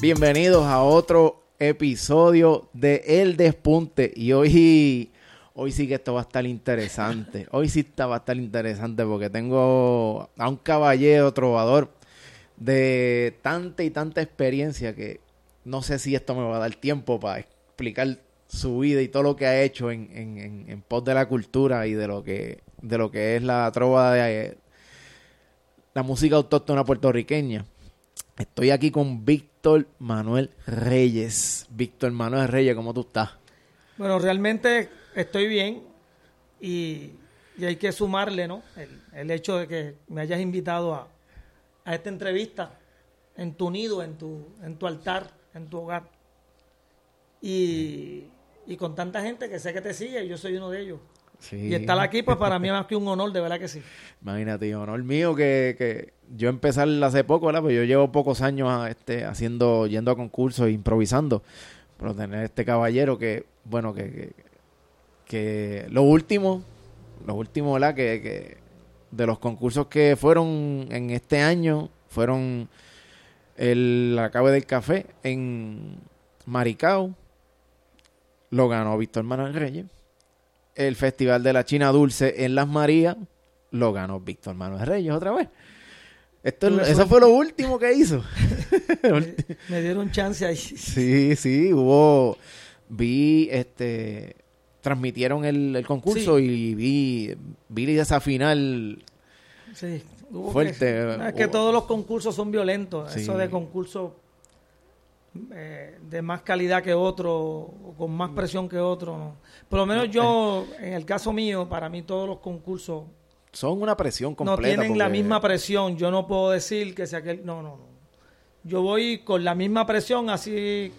Bienvenidos a otro episodio de El Despunte. Y hoy, hoy sí que esto va a estar interesante. Hoy sí está, va a estar interesante porque tengo a un caballero trovador de tanta y tanta experiencia que no sé si esto me va a dar tiempo para explicar su vida y todo lo que ha hecho en, en, en, pos de la cultura y de lo que, de lo que es la trova de la música autóctona puertorriqueña. Estoy aquí con Víctor Manuel Reyes. Víctor Manuel Reyes, ¿cómo tú estás? Bueno, realmente estoy bien y, hay que sumarle, ¿no? El, hecho de que me hayas invitado a, a, esta entrevista en tu nido, en tu, en tu altar, en tu hogar. Y, y con tanta gente que sé que te sigue, yo soy uno de ellos. Y estar aquí, pues para mí es más que un honor, de verdad que sí. Imagínate, honor mío que, que yo empecé hace poco, ¿verdad? Pues yo llevo pocos años este, haciendo, yendo a concursos, improvisando. Pero tener este caballero que, bueno, que, que, que lo último, lo último, ¿verdad? Que, que de los concursos que fueron en este año, fueron el Acabe del Café en Maricao, lo ganó Víctor Manuel Reyes el Festival de la China Dulce en Las Marías, lo ganó Víctor Manuel Reyes otra vez. Esto, eso fue lo último que hizo. me, dieron chance ahí. Sí, sí, hubo, vi, este, transmitieron el, concurso y vi, vi esa final sí, fuerte. es que todos los concursos son violentos, eso de concurso eh, de más calidad que otro, o con más presión que otro. Por lo menos yo, en el caso mío, para mí todos los concursos... Son una presión completa. No tienen la misma presión. Yo no puedo decir que sea aquel... No, no, no. Yo voy con la misma presión, así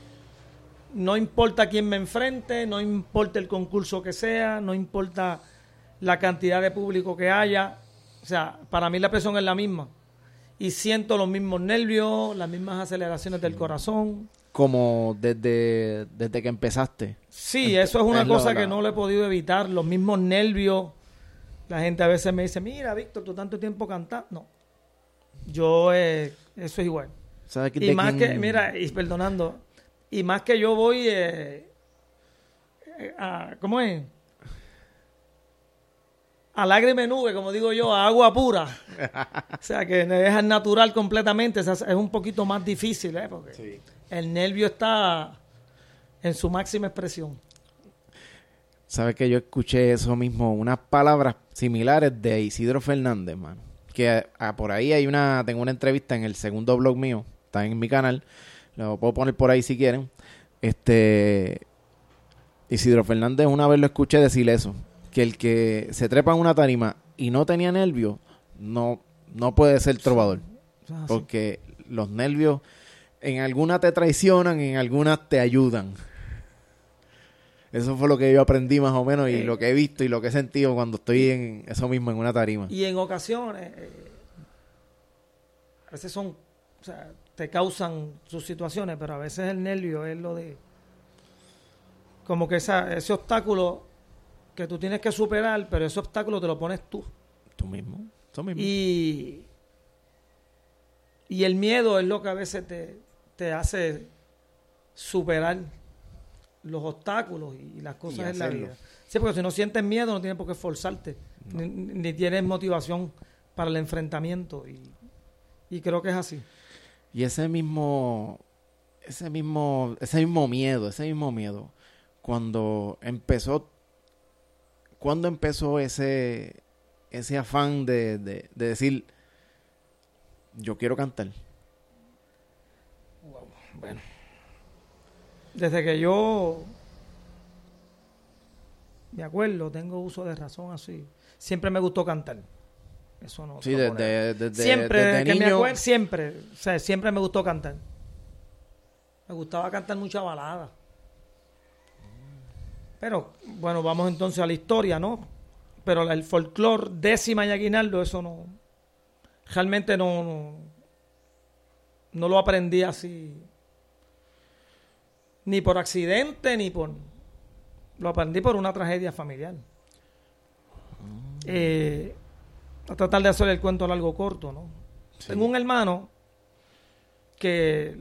no importa quién me enfrente, no importa el concurso que sea, no importa la cantidad de público que haya. O sea, para mí la presión es la misma y siento los mismos nervios, las mismas aceleraciones del corazón. Como desde, desde que empezaste. Sí, eso es una cosa que no le he podido evitar, los mismos nervios. La gente a veces me dice, mira, Víctor, tú tanto tiempo cantas. No, yo, eh, eso es igual. y más que, mira, y perdonando, y más que yo voy eh, eh, a, ¿cómo es? A lágrima nube, como digo yo, a agua pura. o sea, que es natural completamente. Es un poquito más difícil, ¿eh? Porque el nervio está en su máxima expresión. Sabes que yo escuché eso mismo, unas palabras similares de Isidro Fernández, mano. Que por ahí hay una, tengo una entrevista en el segundo blog mío, está en mi canal, lo puedo poner por ahí si quieren. Este, Isidro Fernández una vez lo escuché decir eso, que el que se trepa en una tarima y no tenía nervios, no, no puede ser trovador. Porque los nervios en algunas te traicionan, en algunas te ayudan. Eso fue lo que yo aprendí más o menos y eh. lo que he visto y lo que he sentido cuando estoy en eso mismo, en una tarima. Y en ocasiones, eh, a veces son, o sea, te causan sus situaciones, pero a veces el nervio es lo de, como que esa, ese obstáculo que tú tienes que superar, pero ese obstáculo te lo pones tú. Tú mismo. Tú mismo. Y, y el miedo es lo que a veces te, hace superar los obstáculos y, las cosas en la vida. Sí, porque si no sientes miedo no tienes por qué esforzarte, ni, tienes motivación para el enfrentamiento y, y, creo que es así. Y ese mismo, ese mismo, ese mismo miedo, ese mismo miedo, cuando empezó ¿cuándo empezó ese, ese afán de, de, decir, yo quiero cantar? Bueno, desde que yo me acuerdo, tengo uso de razón así, siempre me gustó cantar. Eso no. Sí, desde, siempre, que me acuerdo, siempre, o sea, siempre me gustó cantar. Me gustaba cantar mucha balada. Pero bueno, vamos entonces a la historia, ¿no? Pero el folclore décima y aguinaldo, eso no. Realmente no, no, lo aprendí así. Ni por accidente, ni por. Lo aprendí por una tragedia familiar. Eh, a tratar de hacer el cuento largo corto, ¿no? Tengo un hermano que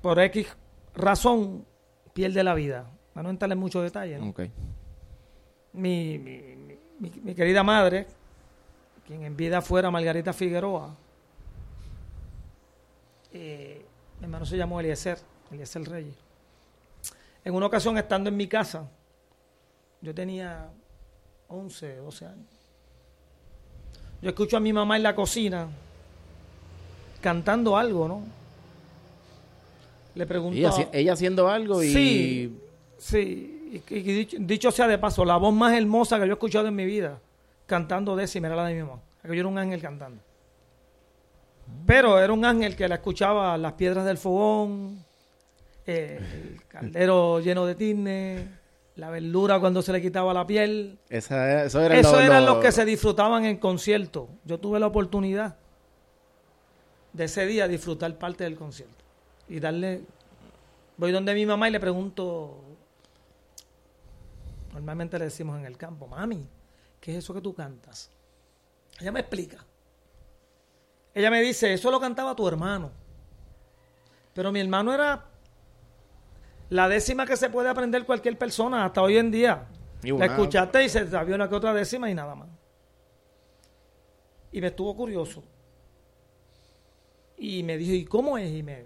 por X razón pierde la vida. Para no entrarle en muchos detalles. ¿no? Ok. Mi, mi, mi- querida madre, quien en vida fuera Margarita Figueroa, eh, mi hermano se llamó Eliezer, Eliezer Reyes. En una ocasión, estando en mi casa, yo tenía 11, 12 años. Yo escucho a mi mamá en la cocina cantando algo, ¿no? Le pregunto. Ella haciendo algo y... Sí, sí. Y, y dicho, dicho sea de paso, la voz más hermosa que yo he escuchado en mi vida, cantando décima, era la de mi mamá. Que yo era un ángel cantando. Pero era un ángel que la escuchaba las piedras del fogón, eh, el caldero lleno de tizne, la verdura cuando se le quitaba la piel. Esa, eso era Eso lo- eran lo- los que se disfrutaban en concierto. Yo tuve la oportunidad de ese día disfrutar parte del concierto. Y darle... Voy donde mi mamá y le pregunto... Normalmente le decimos en el campo, mami, ¿qué es eso que tú cantas? Ella me explica. Ella me dice, eso lo cantaba tu hermano. Pero mi hermano era la décima que se puede aprender cualquier persona hasta hoy en día. Y La escuchaste y se sabía una que otra décima y nada más. Y me estuvo curioso. Y me dijo, ¿y cómo es? Y me,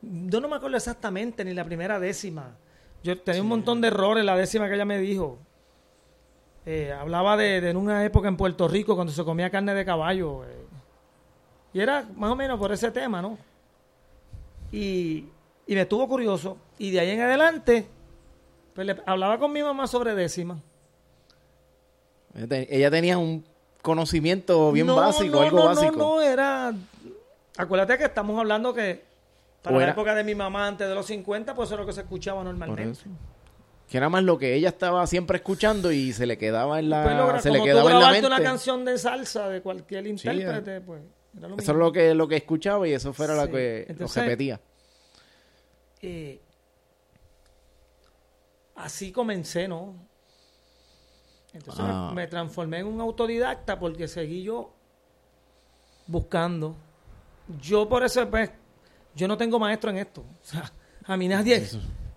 yo no me acuerdo exactamente ni la primera décima. Yo tenía un montón de errores la décima que ella me dijo. Eh, hablaba de, de en una época en Puerto Rico cuando se comía carne de caballo. eh. y era más o menos por ese tema, ¿no? Y, y me estuvo curioso. Y de ahí en adelante, pues le hablaba con mi mamá sobre décima. Ella te- Ella tenía un conocimiento bien No, básico, no, algo no, básico. No, no, era. Acuérdate que estamos hablando que para la era- época de mi mamá, antes de los 50, pues eso es lo que se escuchaba normalmente. eso. Que era más lo que ella estaba siempre escuchando y se le quedaba en la, Pues logra- se le tú quedaba en la mente. una canción de salsa de cualquier intérprete, pues era lo Eso mismo. es lo que, lo que escuchaba y eso fuera lo Sí. que Entonces- lo repetía. Eh, así comencé, ¿no? Entonces me- Ah. me, transformé en un autodidacta porque seguí yo buscando. Yo por eso, pues, yo no tengo maestro en esto. O sea, a mí nadie,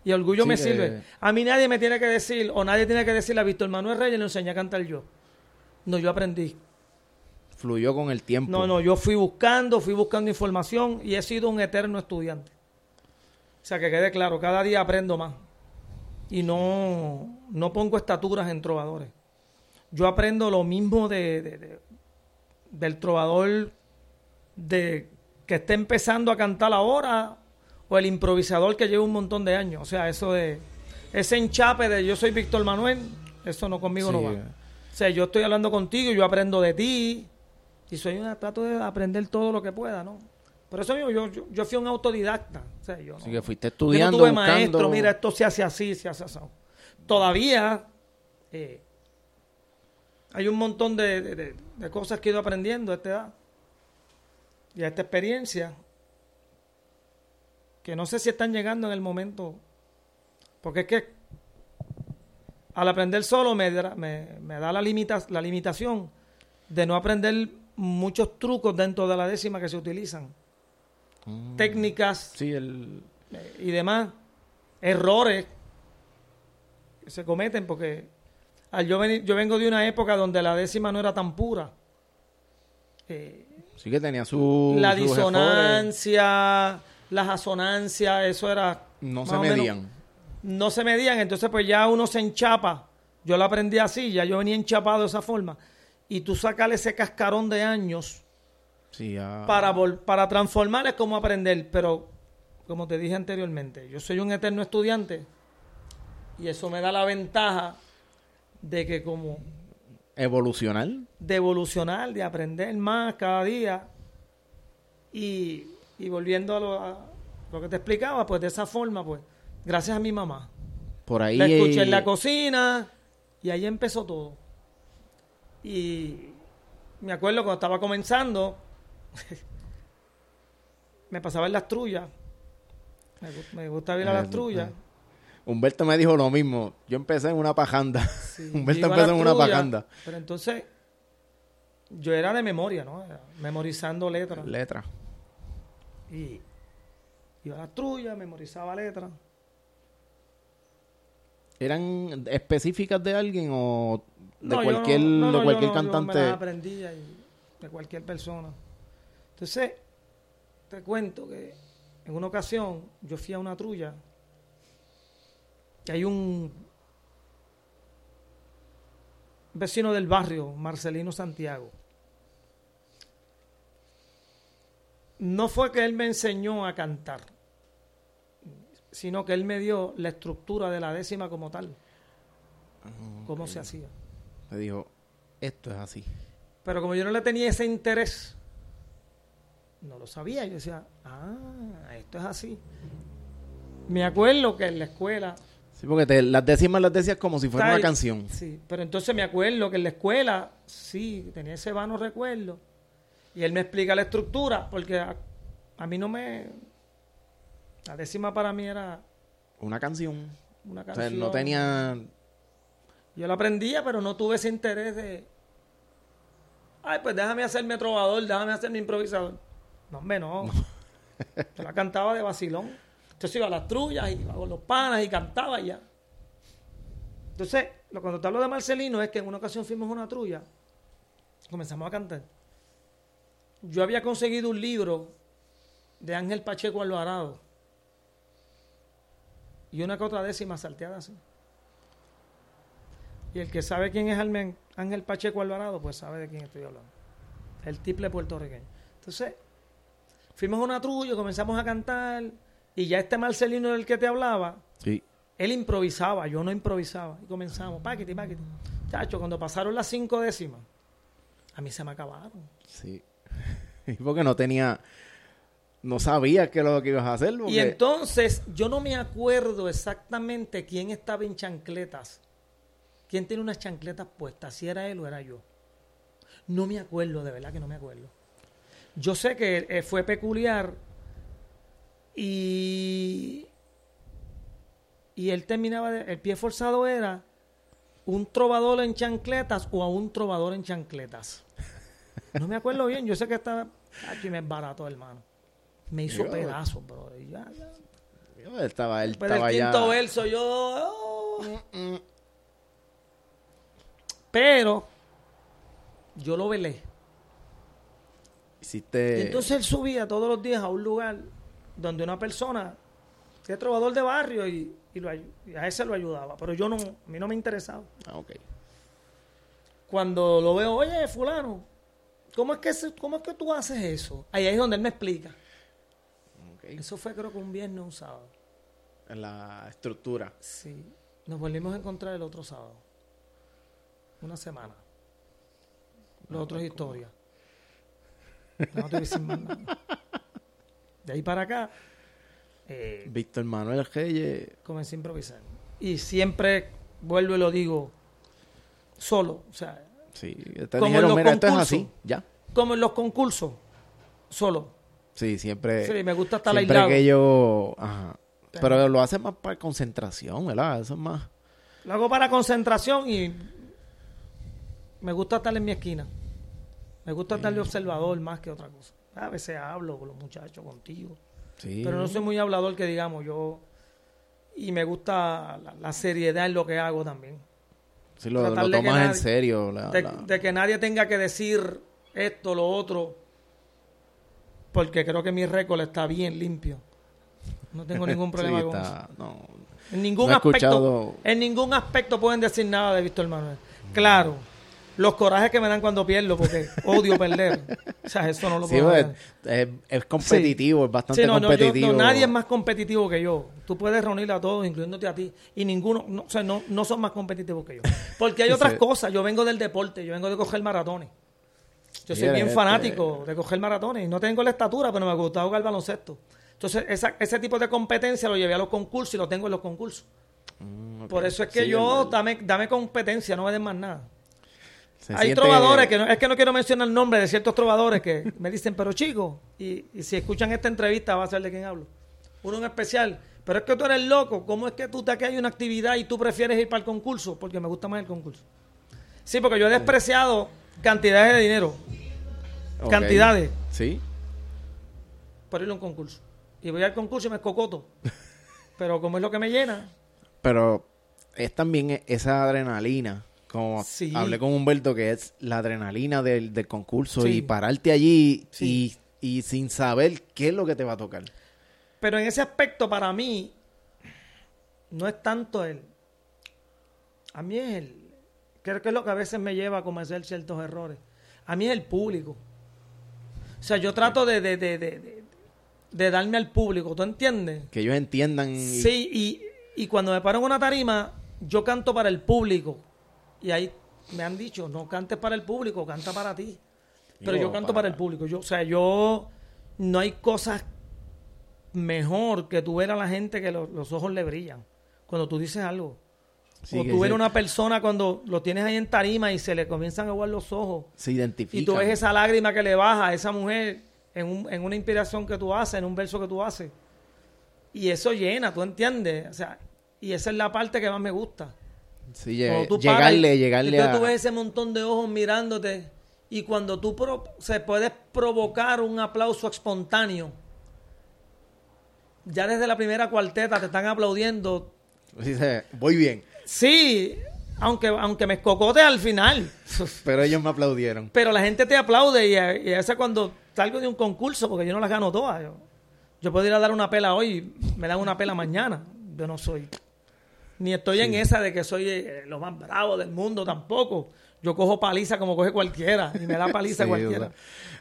y orgullo Sí, me sirve, a mí nadie me tiene que decir, o nadie tiene que decirle a Víctor Manuel Reyes, le enseñé a cantar yo. No, yo aprendí. Fluyó con el tiempo. No, no, yo fui buscando, fui buscando información y he sido un eterno estudiante. O sea, que quede claro, cada día aprendo más. Y no, no pongo estaturas en trovadores. Yo aprendo lo mismo de, de- de- del trovador de que esté empezando a cantar ahora o el improvisador que lleva un montón de años. O sea, eso de ese enchape de yo soy Víctor Manuel, eso no conmigo no va. O sea, yo estoy hablando contigo, yo aprendo de ti y soy una trato de aprender todo lo que pueda, ¿no? Por eso mismo yo, yo, yo fui un autodidacta. O sea, yo no, Así que fuiste yo no estudiando, tuve buscando. maestro, mira, esto se hace así, se hace así. Todavía eh, hay un montón de, de- de- de cosas que he ido aprendiendo a esta edad y a esta experiencia que no sé si están llegando en el momento. Porque es que al aprender solo me, da- me, me da la, limita, la limitación de no aprender muchos trucos dentro de la décima que se utilizan. Mm. Técnicas Sí, el... eh, y demás errores que se cometen porque al yo, yo vengo de una época donde la décima no era tan pura. Eh, sí que tenía su... la disonancia, las asonancias, eso era... No se menos- medían. no se medían, entonces pues ya uno se enchapa. Yo lo aprendí así, ya yo venía enchapado de esa forma. Y tú sacarle ese cascarón de años Sí, para, vol- para transformar es como aprender, pero como te dije anteriormente, yo soy un eterno estudiante y eso me da la ventaja de que como Evolucionar. de evolucionar, de aprender más cada día y, y volviendo a lo, a lo que te explicaba, pues de esa forma, pues gracias a mi mamá. Por ahí... La escuché en la cocina y ahí empezó todo. Y me acuerdo cuando estaba comenzando, me pasaba en las trullas. Me, gu- me gusta ir a Eh, las trullas. Humberto me dijo lo mismo. Yo empecé en una pajanda. Sí, Humberto empezó en una pajanda. Pero entonces, yo era de memoria, ¿no? Era memorizando letras. Letra. Y Iba a la trulla, memorizaba letras. ¿Eran específicas de alguien o de No, cualquier, no- no, no, de cualquier no, yo me cantante? las aprendía y de cualquier persona. Entonces, te cuento que en una ocasión yo fui a una trulla y hay un vecino del barrio, Marcelino Santiago. No fue que él me enseñó a cantar, sino que él me dio la estructura de la décima como tal, cómo se hacía. Me dijo, esto es así. Pero como yo no le tenía ese interés, no lo sabía. Yo decía, ah, esto es así. Me acuerdo que en la escuela. Sí, porque te- las décimas las decías como si fuera Está una ahí. canción. Sí, pero entonces me acuerdo que en la escuela, sí, tenía ese vano recuerdo. Y él me explica la estructura, porque a, a mí no me. La décima para mí era Una canción. una O sea, canción. no tenía... Yo la aprendía, pero no tuve ese interés de. Ay, pues déjame hacerme trovador, déjame hacerme improvisador. No, hombre, no. Yo la cantaba de vacilón. Entonces iba a las trullas, iba con los panas y cantaba ya. Entonces, lo cuando te hablo de Marcelino es que en una ocasión fuimos a una trulla, comenzamos a cantar. Yo había conseguido un libro de Ángel Pacheco Alvarado y una que otra décima salteada así. Y el que sabe quién es Ángel Pacheco Alvarado, pues sabe de quién estoy hablando. El tiple puertorriqueño. Entonces, fuimos a una trulla, comenzamos a cantar, y ya este Marcelino del que te hablaba, Sí. él improvisaba, yo no improvisaba. Y comenzamos, paquete, paquete. Chacho, cuando pasaron las cinco décimas, a mí se me acabaron. Sí. Y porque no tenía... No sabía qué es lo que ibas a hacer. Y entonces, yo no me acuerdo exactamente quién estaba en chancletas. ¿Quién tiene unas chancletas puestas? Si era él o era yo. No me acuerdo, de verdad que no me acuerdo. Yo sé que eh, fue peculiar y, y él terminaba, de- el pie forzado era un trovador en chancletas o a un trovador en chancletas. No me acuerdo bien, yo sé que estaba, aquí me barato, hermano. Me hizo Yo- pedazos, bro. ya, ya. Yo estaba, él estaba ya... quinto verso, yo. oh. Pero yo lo velé. Hiciste... Y entonces él subía todos los días a un lugar donde una persona que es trovador de barrio y, y lo y a ese lo ayudaba. Pero yo no, a mí no me interesaba. Ah, ok. Cuando lo veo, oye, fulano, ¿cómo es que, cómo es que tú haces eso? Ahí es donde él me explica. Eso fue creo que un viernes un sábado. En la estructura. Sí. Nos volvimos a encontrar el otro sábado. Una semana. Lo otro es historia. No te voy a decir más nada. De ahí para acá, eh, Víctor Manuel Reyes... comencé a improvisar. Y siempre vuelvo y lo digo solo. O sea, Sí, te Como en dijeron, los mira, esto es concursos. así, ya. como en los concursos, solo. Sí, siempre... Sí, me gusta estar siempre aislado. que yo... Ajá. Pero- Pero lo hace más para concentración, ¿verdad? Eso es más... Lo hago para concentración y me gusta estar en mi esquina. Me gusta estar de observador más que otra cosa. A veces hablo con los muchachos, contigo. Sí. Pero no soy muy hablador que digamos yo. Y me gusta la, la seriedad en lo que hago también. Sí, lo, tomas en nadie- serio. la- De, la- de que nadie tenga que decir esto, lo otro. Porque creo que mi récord está bien limpio. No tengo ningún problema Sí, con eso. no, En ningún No aspecto, escuchado- en ningún aspecto pueden decir nada de Víctor Manuel. Claro, los corajes que me dan cuando pierdo, porque odio perder. O sea, eso no lo Sí, puedo pues, negar. es, es competitivo, es bastante Sí, no, no, yo- competitivo. no, nadie es más competitivo que yo. Tú puedes reunir a todos, incluyéndote a ti, y ninguno, no, o sea, no, no son más competitivos que yo. Porque hay otras Sí. cosas. Yo vengo del deporte, yo vengo de coger maratones. Yo soy bien este- fanático de coger maratones. No tengo la estatura, pero me gusta jugar baloncesto. Entonces, esa- ese tipo de competencia lo llevé a los concursos y lo tengo en los concursos. Mm. Por eso es que Sí, yo, dame, dame competencia, no me den más nada. Se Hay siente- trovadores que no, es que no quiero mencionar el nombre de ciertos trovadores que me dicen, pero chico, y, y si escuchan esta entrevista va a ser de quién hablo. Uno en especial, pero es que tú eres loco, ¿cómo es que tú te que hay una actividad y tú prefieres ir para el concurso? Porque me gusta más el concurso. Sí, porque yo he despreciado cantidades de dinero cantidades. Sí. por ir a un concurso. y voy al concurso y me escocoto. Pero como es lo que me llena, Pero es también esa adrenalina. Como Sí. hablé con Humberto, que es la adrenalina del, del concurso Sí. y pararte allí Sí. y, y sin saber qué es lo que te va a tocar. Pero en ese aspecto, para mí, no es tanto el. A mí es el. Creo que es lo que a veces me lleva a cometer ciertos errores. A mí es el público. O sea, yo trato de, de, de, de, de- de darme al público, ¿tú entiendes? Que ellos entiendan. y- Sí, y, y cuando me paro en una tarima, yo canto para el público. Y ahí me han dicho, no cantes para el público, canta para ti. Pero yo canto para el público. Yo, o sea, yo no hay cosas mejor que tú ver a la gente que lo- los ojos le brillan. Cuando tú dices algo. Sí, o tú ver se- una persona cuando lo tienes ahí en tarima y se le comienzan a aguar los ojos. se identifican. Y tú ves esa lágrima que le baja a esa mujer en, un- en una inspiración que tú haces, en un verso que tú haces. Y eso llena, ¿tú entiendes? O sea, y esa es la parte que más me gusta. Sí, tú llegarle, llegarle entonces a... tú ves ese montón de ojos mirándote y cuando tú pro- se puedes provocar un aplauso espontáneo, ya desde la primera cuarteta te están aplaudiendo. Dice, voy bien. Sí, aunque, aunque me escocote al final. Pero ellos me aplaudieron. Pero la gente te aplaude y, y esa cuando salgo de un concurso, porque yo no las gano todas. Yo, yo puedo ir a dar una pela hoy me dan una pela mañana. Yo no soy. Ni estoy en esa de que soy eh, lo más bravo del mundo tampoco. Yo cojo paliza como coge cualquiera y me da paliza Sí, cualquiera.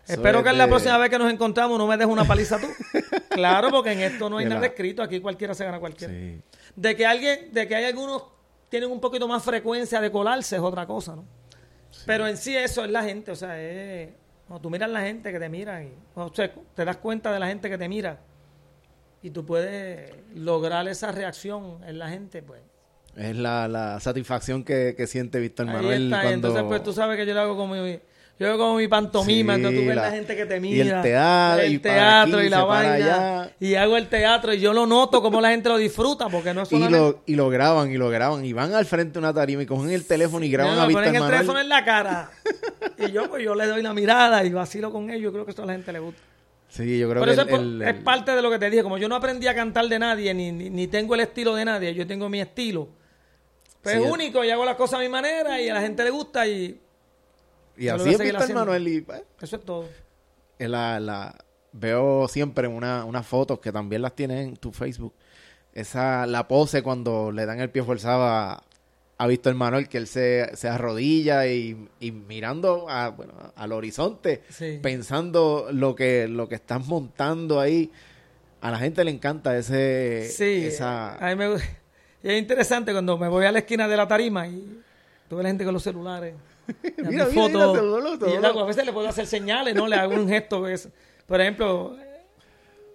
Espero es que en la próxima vez que nos encontramos no me dejes una paliza tú. claro, porque en esto no hay nada escrito. Aquí cualquiera se gana cualquiera. Sí. De que alguien, de que hay algunos tienen un poquito más frecuencia de colarse es otra cosa, ¿no? Pero en sí eso es la gente, o sea, es, cuando tú miras la gente que te mira y o sea, te das cuenta de la gente que te mira y tú puedes lograr esa reacción en la gente, pues. Es la, la satisfacción que, que siente Víctor Ahí Manuel está, y cuando... entonces pues tú sabes que yo lo hago como mi, yo hago como mi pantomima, Sí, entonces tú ves la, la- gente que te y mira. el teatro, el y para teatro aquí, y la vaina. Y hago el teatro y yo lo noto como la gente lo disfruta, porque no es Y solamente... lo, y lo graban, y lo graban, y van al frente de una tarima y cogen el teléfono y graban No, a Víctor ponen el Manuel. teléfono en la cara. Y yo, pues yo le doy la mirada y vacilo con ellos. Creo que eso a la gente le gusta. Sí, yo creo Pero que eso el- es, el- el- parte de lo que te dije. Como yo no aprendí a cantar de nadie, ni, ni, ni tengo el estilo de nadie, yo tengo mi estilo. Pues Sí, es único y hago las cosas a mi manera y a la gente le gusta y y así voy a es seguir Víctor haciendo. Manuel y pues, eso es todo. es la, la- veo siempre una, unas fotos que también las tienes en tu Facebook. Esa, la pose cuando le dan el pie forzado a, a Víctor Manuel, que él se, se arrodilla y, y mirando a, bueno, al horizonte, Sí. pensando lo que, lo que estás montando ahí. A la gente le encanta ese, Sí, esa, a mí me y es interesante cuando me voy a la esquina de la tarima y tú ves la gente con los celulares. Mira, mi mira, foto, mira, saludalo, y yo a veces le puedo hacer señales, ¿no? Le hago un gesto. ¿ves? Por ejemplo,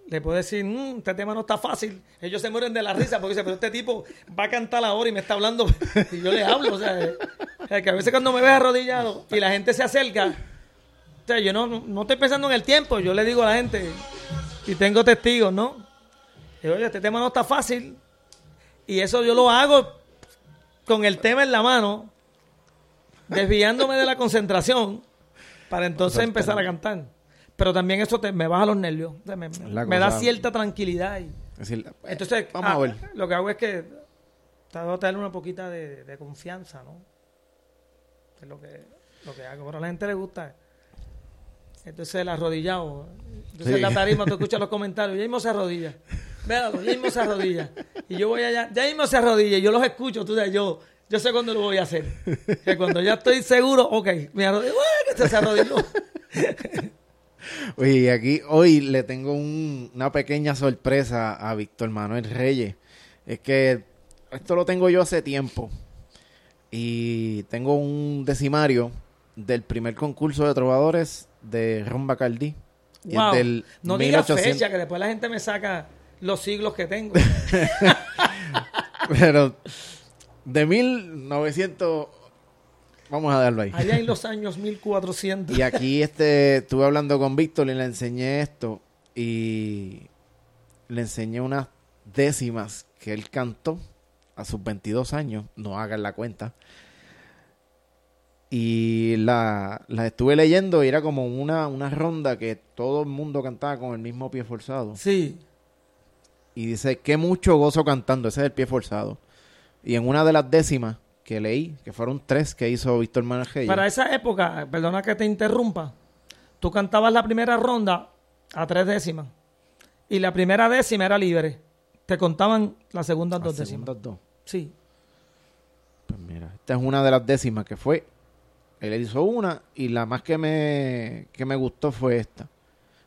le puedo decir, "Mm, este tema no está fácil. Ellos se mueren de la risa porque dicen, pero este tipo va a cantar ahora y me está hablando. y yo le hablo. O sea, sea, que a veces cuando me ves arrodillado y la gente se acerca, o sea, yo no, no estoy pensando en el tiempo. Yo le digo a la gente, y tengo testigos, ¿no? Digo, oye, este tema no está fácil. Y eso yo lo hago con el tema en la mano, desviándome de la concentración, para entonces empezar a cantar. Pero también eso te, me baja los nervios. O sea, me, da cierta tranquilidad. Y, entonces, vamos ah, a ver. lo que hago es que trato de tener una poquita de, de confianza, ¿no? Es lo que, lo que hago. Pero a la gente le gusta. Entonces el arrodillado. Entonces Sí. la tarima tú escuchas los comentarios. Ya mismo se arrodilla. Véalo, ya mismo se arrodilla. Y yo voy allá, ya mismo se arrodilla. Y yo los escucho. Tú sabes, yo, yo sé cuándo lo voy a hacer. Que cuando ya estoy seguro, ok, me arrodillo. ¡Uah! que se arrodilló. Oye, y aquí hoy le tengo un- una pequeña sorpresa a Víctor Manuel Reyes. Es que esto lo tengo yo hace tiempo. Y tengo un decimario del primer concurso de trovadores de Ron Bacardí. Wow. del No digas 1800 fecha, que después la gente me saca los siglos que tengo. Pero de 1900... Vamos a darlo ahí. Allá en los años 1400. Y aquí este, estuve hablando con Víctor y le enseñé esto y le enseñé unas décimas que él cantó a sus 22 años, no hagan la cuenta. Y la, la estuve leyendo y era como una, una ronda que todo el mundo cantaba con el mismo pie forzado. Sí. y dice, qué mucho gozo cantando, ese es el pie forzado. Y en una de las décimas que leí, que fueron tres que hizo Víctor Manuel Para esa época, perdona que te interrumpa, tú cantabas la primera ronda a tres décimas y la primera décima era libre. Te contaban las segundas dos décimas. dos. Sí. Pues mira, esta es una de las décimas que fue. Él hizo una y la más que me, que me gustó fue esta.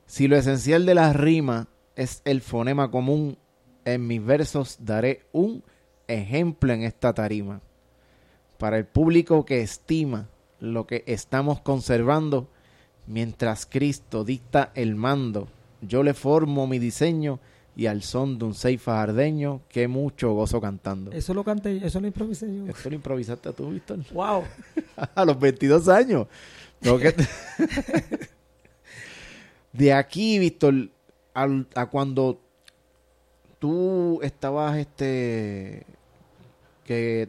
Si lo esencial de la rima es el fonema común, en mis versos daré un ejemplo en esta tarima. Para el público que estima lo que estamos conservando, mientras Cristo dicta el mando, yo le formo mi diseño y al son de un seis fajardeño, que mucho gozo cantando. Eso lo canté, eso lo improvisé yo. Eso lo improvisaste tú, Víctor. Wow. a los 22 años. de aquí, Víctor, a cuando tú estabas, este, que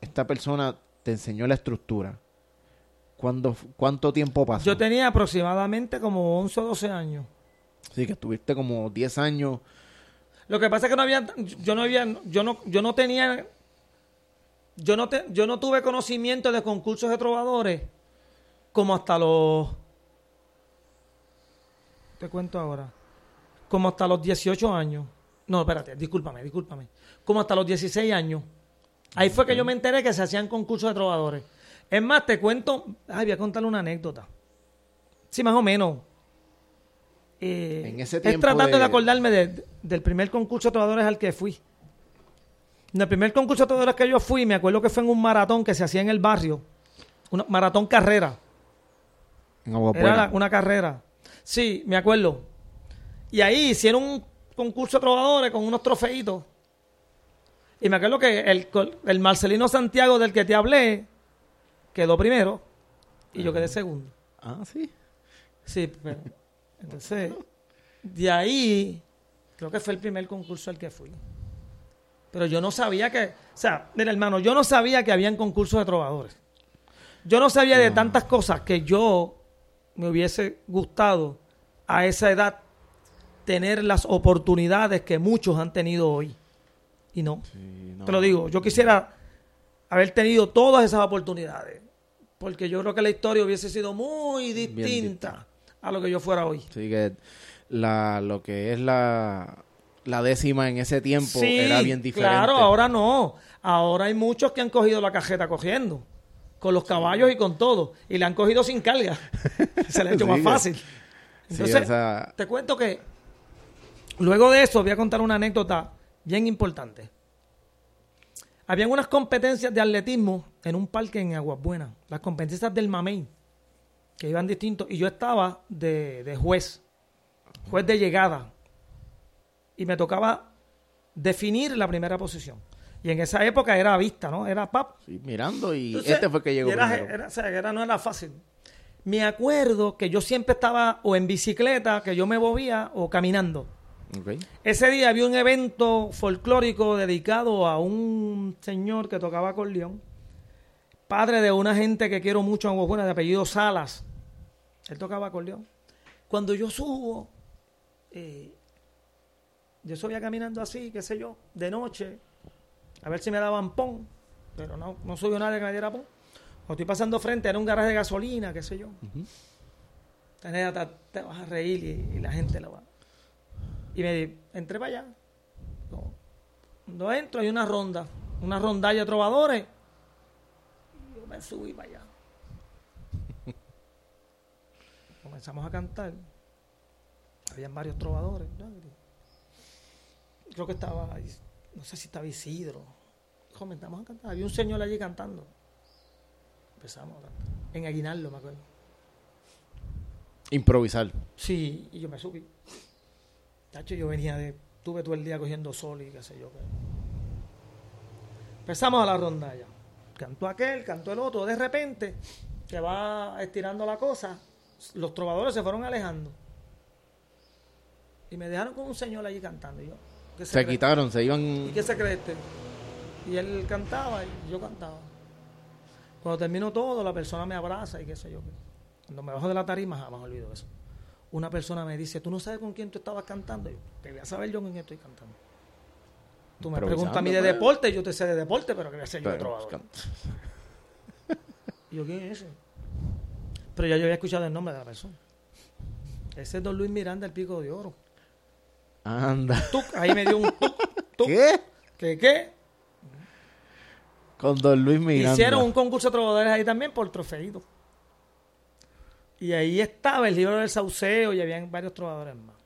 esta persona te enseñó la estructura. ¿Cuándo, ¿Cuánto tiempo pasó? Yo tenía aproximadamente como 11 o 12 años. Sí, que estuviste como 10 años. Lo que pasa es que no había, yo no había, yo no, yo no tenía, yo no, te, yo no tuve conocimiento de concursos de trovadores como hasta los, te cuento ahora, como hasta los 18 años. No, espérate, discúlpame, discúlpame. Como hasta los 16 años. Ahí fue que yo me enteré que se hacían concursos de trovadores. Es más, te cuento, ay, voy a contarle una anécdota. Sí, más o menos. Eh, en ese tiempo es tratando de, acordarme del primer concurso de trovadores al que fui. En el primer concurso de trovadores que yo fui, me acuerdo que fue en un maratón que se hacía en el barrio. Un maratón carrera. En Era una carrera. Sí, me acuerdo. Y ahí hicieron un concurso de trovadores con unos trofeitos. Y me acuerdo que el, el Marcelino Santiago del que te hablé quedó primero y yo quedé segundo. Ah, sí. Sí, pero entonces, de ahí, creo que fue el primer concurso al que fui. Pero yo no sabía que, o sea, mira hermano, yo no sabía que habían concursos de trovadores. Yo no sabía de tantas cosas que yo me hubiese gustado a esa edad tener las oportunidades que muchos han tenido hoy. Y no. Te lo digo, yo quisiera haber tenido todas esas oportunidades. Porque yo creo que la historia hubiese sido muy distinta a lo que yo fuera hoy. Sí, que la, lo que es la, la décima en ese tiempo era bien diferente. Claro, ahora no. Ahora hay muchos que han cogido la cajeta cogiendo. Con los caballos y con todo. Y le han cogido sin carga. Se le ha hecho más fácil. Entonces, te cuento que luego de eso voy a contar una anécdota bien importante. Habían unas competencias de atletismo en un parque en Aguas Buenas. Las competencias del Mamey que iban distintos, y yo estaba de, juez, juez de llegada, y me tocaba definir la primera posición. Y en esa época era vista, ¿no? Era pap. mirando y este fue que llegó. Era, o sea, era, no era fácil. Me acuerdo que yo siempre estaba o en bicicleta, que yo me movía, o caminando. Ese día había un evento folclórico dedicado a un señor que tocaba acordeón, padre de una gente que quiero mucho en de apellido Salas. Él tocaba acordeón. Cuando yo subo, eh, yo subía caminando así, qué sé yo, de noche, a ver si me daban pon, pero no, no subió nadie que me diera pon. Cuando estoy pasando frente, era un garaje de gasolina, qué sé yo. te, vas a reír y, la gente lo va. Y me entré para allá. Cuando entro hay una ronda, una rondalla de trovadores. Y yo me subí para allá. comenzamos a cantar. Habían varios trovadores. Creo que estaba, no sé si estaba Isidro. Comenzamos a cantar. Había un señor allí cantando. Empezamos a cantar. En Aguinaldo, me acuerdo. Improvisar. Sí, y yo me subí. Tacho, yo venía de. Tuve todo el día cogiendo sol y qué sé yo. Empezamos a la ronda ya. Cantó aquel, cantó el otro. De repente, que va estirando la cosa, los trovadores se fueron alejando. Y me dejaron con un señor allí cantando. yo, se, quitaron, se iban. ¿Y qué se cree este? Y él cantaba y yo cantaba. Cuando termino todo, la persona me abraza y qué sé yo. Cuando me bajo de la tarima, jamás olvido eso. Una persona me dice, ¿tú no sabes con quién tú estabas cantando? Yo, te voy a saber yo con quién estoy cantando. Tú me preguntas a mí de pues. deporte, yo te sé de deporte, pero que voy a ser yo de trovador. Yo, ¿quién es ese? Pero ya yo había escuchado el nombre de la persona. Ese es Don Luis Miranda, el Pico de Oro. Anda. Tuc, ahí me dio un tuc, tuc. ¿Qué? ¿Qué qué? Con Don Luis Miranda. Hicieron un concurso de trovadores ahí también por trofeito. Y ahí estaba el libro del sauceo y habían varios trovadores más.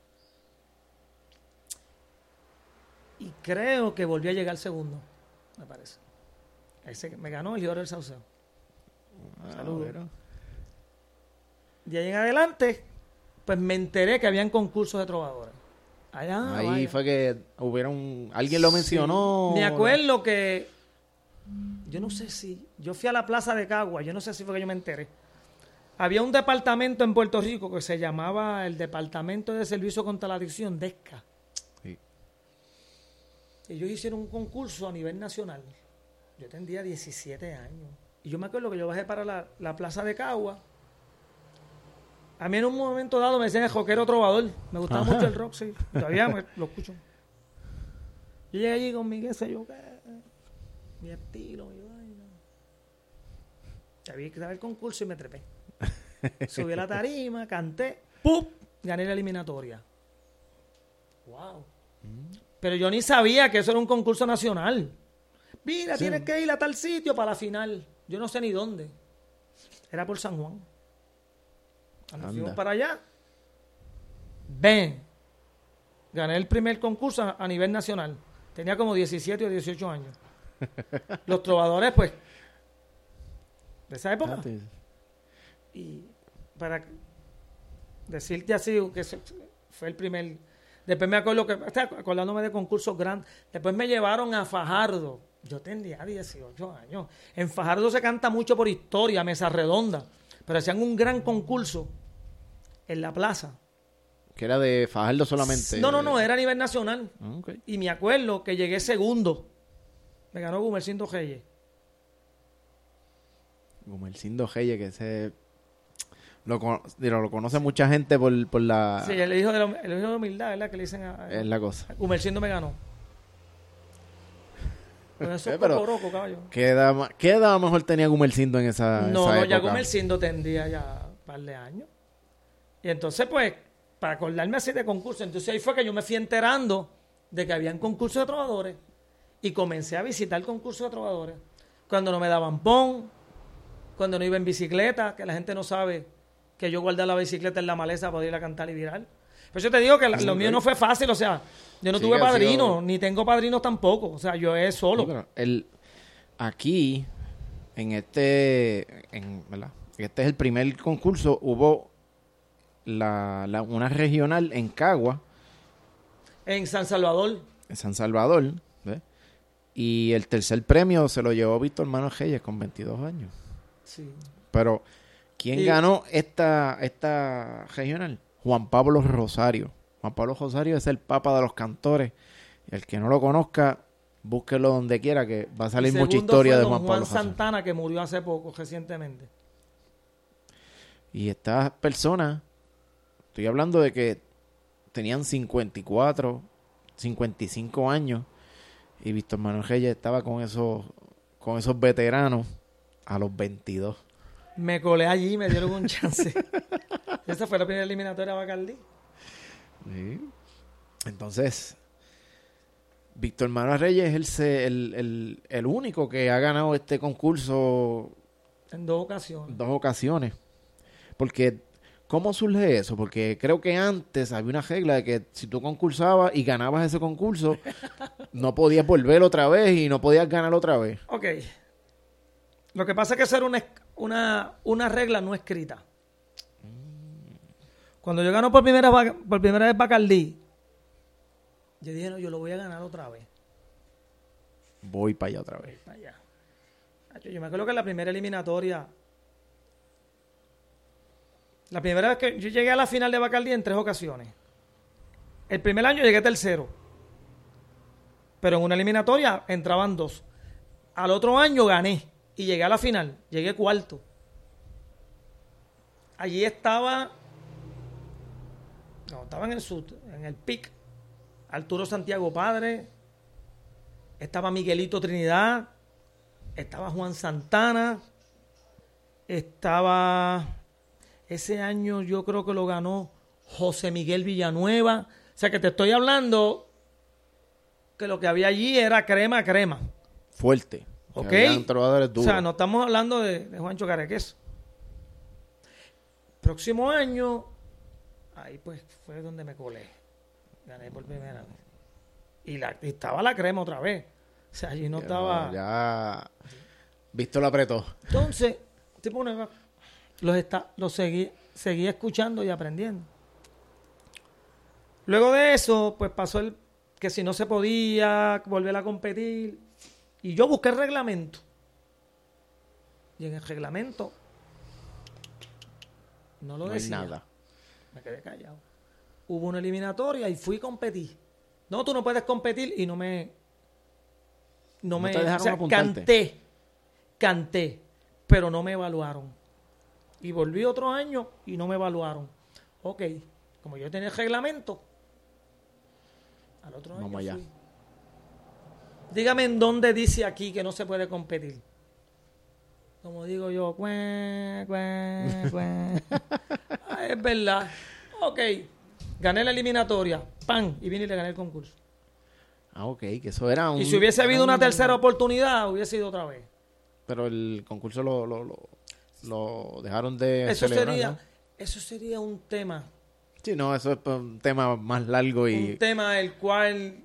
Y creo que volvió a llegar segundo, me parece. Ese me ganó el libro del sauceo. Ah, Saludos. bueno. De ahí en adelante, pues me enteré que habían concursos de trovadores. Allá, Ahí vaya. fue que hubieron. Alguien lo mencionó. Me acuerdo que. Yo no sé si. Yo fui a la plaza de Cagua, yo no sé si fue que yo me enteré. Había un departamento en Puerto Rico que se llamaba el Departamento de Servicio contra la Adicción, DESCA. Sí. Ellos hicieron un concurso a nivel nacional. Yo tendría 17 años. Y yo me acuerdo que yo bajé para la, la plaza de Cagua. A mí en un momento dado me decían el joquero trovador. Me gustaba Ajá. mucho el rock, sí. Todavía me- lo escucho. Yo llegué allí con mi qué sé yo qué. Mi estilo, mi vaina. Había que saber el concurso y me trepé. Subí a la tarima, canté, ¡pum! Gané la eliminatoria. ¡Wow! Pero yo ni sabía que eso era un concurso nacional. Mira, Sí. tienes que ir a tal sitio para la final. Yo no sé ni dónde. Era por San Juan. Cuando fuimos para allá, ven. Gané el primer concurso a, nivel nacional. Tenía como 17 o 18 años. Los trovadores, pues, de esa época. Ah. Y para decirte así, que fue el primer. Después me acuerdo que, acordándome de concursos grandes, después me llevaron a Fajardo. Yo tenía 18 años. En Fajardo se canta mucho por historia, mesa redonda. Pero hacían un gran concurso en la plaza. Que era de Fajardo solamente. No, no, no, era a nivel nacional. Ah. Y me acuerdo que llegué segundo. Me ganó Gumercindo Reyes. Como el Cindo Geye, que ese. Lo, digo, lo conoce mucha gente por, por la. Sí, el hijo de, la- el hijo de humildad, ¿verdad? Que le dicen a, a- Es la cosa. Gumercindo me ganó. Con eso Eh, es pero- cocoroco, caballo. ¿Qué edad, qué edad mejor tenía Gumercindo en esa, No, esa no, ya? Gumercindo tendría ya un par de años. Y entonces, pues, para acordarme así de concurso, entonces ahí fue que yo me fui enterando de que habían concursos de trovadores. Y comencé a visitar concursos de trovadores. Cuando no me daban pon, cuando no iba en bicicleta, que la gente no sabe que yo guardé la bicicleta en la maleza para ir a cantar y viral. Pero yo te digo que la- lo mío no fue fácil, o sea, yo no Sí, tuve padrino, sido- ni tengo padrinos tampoco. O sea, yo es solo. El, aquí, en este, en, ¿verdad? Este es el primer concurso, hubo la, la- una regional en Cagua, En San Salvador, en San Salvador, ¿ves? y el tercer premio se lo llevó Víctor Manuel Reyes con 22 años. sí. Pero, ¿quién Y- ganó esta, esta regional? Juan Pablo Rosario. Juan Pablo Rosario es el papa de los cantores. El que no lo conozca, búsquelo donde quiera, que va a salir mucha historia fue de Juan Juan Pablo Rosario. Santana, que murió hace poco, recientemente. Y estas personas, estoy hablando de que tenían 54, 55 años, y Víctor Manuel Reyes estaba con esos, con esos veteranos a los 22. Me colé allí y me dieron un chance. Esa fue la primera eliminatoria de Bacardí. Entonces, Víctor Manuel Reyes es el, el, el, el único que ha ganado este concurso En dos ocasiones. en dos ocasiones. Porque, ¿cómo surge eso? Porque creo que antes había una regla de que si tú concursabas y ganabas ese concurso, no podías volver otra vez y no podías ganar otra vez. Ok. Lo que pasa es que eso era una, una, regla no escrita. Cuando yo gano por primera, por primera vez Bacardí, yo dije, no, yo lo voy a ganar otra vez. Voy para allá otra vez. Para allá. Yo me acuerdo que en la primera eliminatoria, la primera vez que yo llegué a la final de Bacardí en tres ocasiones. El primer año llegué tercero. Pero en una eliminatoria entraban dos. Al otro año gané y llegué a la final. Llegué cuarto. Allí estaba cuando estaba en el sud, en el PIC, Arturo Santiago Padre, estaba Miguelito Trinidad, estaba Juan Santana, estaba ese año yo creo que lo ganó José Miguel Villanueva. O sea que te estoy hablando que lo que había allí era crema, crema. Fuerte. ¿Ok? O sea, no estamos hablando de, de Juancho Careques. Próximo año, ahí pues fue donde me colé. Gané por primera vez. Y, la, y estaba la crema otra vez. O sea, allí no Ya, estaba... Ya. Visto lo apretó. Entonces, tipo, una- los, está, los seguí, seguí escuchando y aprendiendo. Luego de eso, pues pasó el que si no se podía volver a competir. Y yo busqué el reglamento. Y en el reglamento no lo No decía. nada. Me quedé callado. Hubo una eliminatoria y fui a competir. No, tú no puedes competir y no me. No, No me. te dejaron o sea, apuntarte. canté. Canté. Pero no me evaluaron. Y volví otro año y no me evaluaron. Ok. Como yo tenía el reglamento. Al otro año. Vamos allá. fui. Dígame en dónde dice aquí que no se puede competir. Como digo yo. Ah, es verdad. Ok. Gané la eliminatoria. ¡Pam! Y vine y le gané el concurso. Ah, ok, que eso era un. Y si hubiese habido una un- tercera oportunidad, hubiese ido otra vez. Pero el concurso lo, lo, lo, lo dejaron de. Eso celebrar, sería, ¿no? eso sería un tema. Sí, no, eso es un tema más largo y. Un tema el cual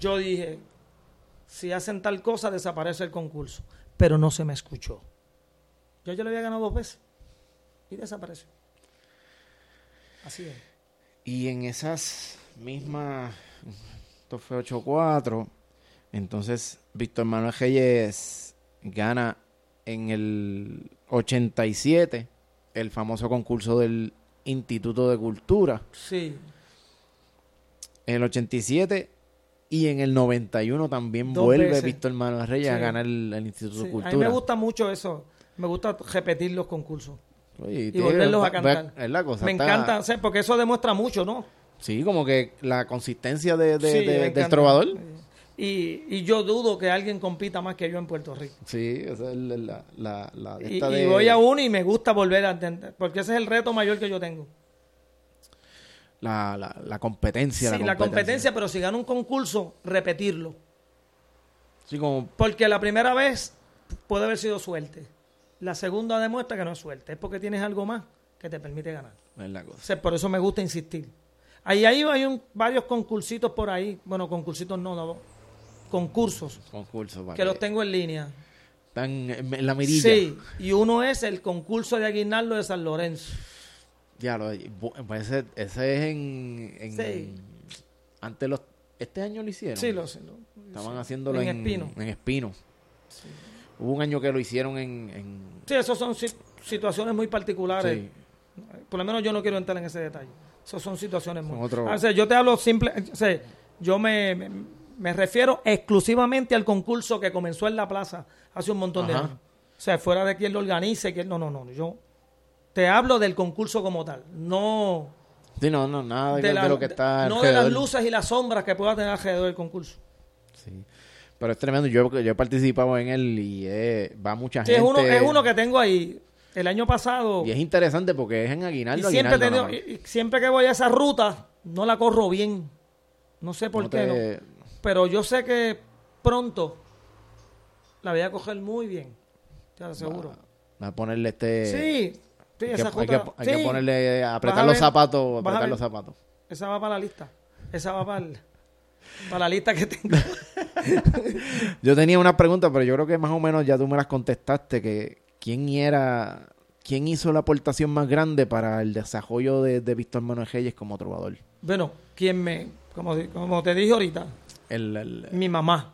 yo dije, si hacen tal cosa, desaparece el concurso. Pero no se me escuchó. Yo ya le había ganado dos veces. Y desapareció. Así es. Y en esas mismas. Esto fue 8-4. Entonces, Víctor Manuel Reyes gana en el 87 el famoso concurso del Instituto de Cultura. Sí. En el 87 y en el 91 también Dos vuelve veces. Víctor Manuel Reyes a ganar el, el Instituto Sí, de A Cultura. mí me gusta mucho eso. Me gusta repetir los concursos. Oye, Y volverlos a cantar. es la cosa, me está- encanta porque eso demuestra mucho, ¿no? Sí, como que la consistencia de, de- Sí, de- del trovador. Y, y yo dudo que alguien compita más que yo en Puerto Rico. Sí, esa es la, la, Y, esta y de- voy a uno y me gusta volver a entender, porque ese es el reto mayor que yo tengo. La, la, la competencia. Sí, la competencia, pero si gano un concurso, repetirlo. Sí, como Porque la primera vez puede haber sido suerte. La segunda demuestra que no es suerte, es porque tienes algo más que te permite ganar. es la O cosa. sea, por eso me gusta insistir. Ahí, ahí hay un- varios concursitos por ahí. Bueno, concursitos no, no. Concursos Concurso. para que los tengo en línea. Están en la mirilla. Sí, y uno es el concurso de Aguinaldo de San Lorenzo. Ya, lo, pues ese, ese es en... en Sí. Antes los... Este año lo hicieron. Sí, lo lo- Estaban sí. haciéndolo en en, Espino. En Espino. Hubo un año que lo hicieron en... en Sí, esas son si- situaciones muy particulares. Por lo menos yo no quiero entrar en ese detalle. Esas son situaciones muy... Otro- Ah, o sea, yo te hablo simple... O sea, yo me, me, me refiero exclusivamente al concurso que comenzó en la plaza hace un montón de años. O sea, fuera de quien lo organice, quién... No, no, no. Yo te hablo del concurso como tal. No... Sí, no, no, nada de, de, la- de lo que está no de las luces y las sombras que pueda tener alrededor del concurso. Sí. Pero es tremendo. Yo, yo he participado en él y eh, va mucha Sí, gente. es uno, es uno que tengo ahí. El año pasado... Y es interesante porque es en Y Aguinaldo. siempre, tenido- y- y siempre que voy a esa ruta, no la corro bien. No sé por No qué te- no. Pero yo sé que pronto la voy a coger muy bien. Te lo aseguro. Va a ponerle este. sí, sí, Hay que, hay ponerle, apretar a los ver, zapatos, apretar los zapatos. Esa va para la lista. Esa va para, el- para la lista que tengo. Yo tenía una pregunta, pero yo creo que más o menos ya tú me las contestaste, que quién era, quién hizo la aportación más grande para el desarrollo de, de Víctor Manuel Reyes como trovador. bueno, quien me, como, como te dije ahorita, El, el- mi mamá.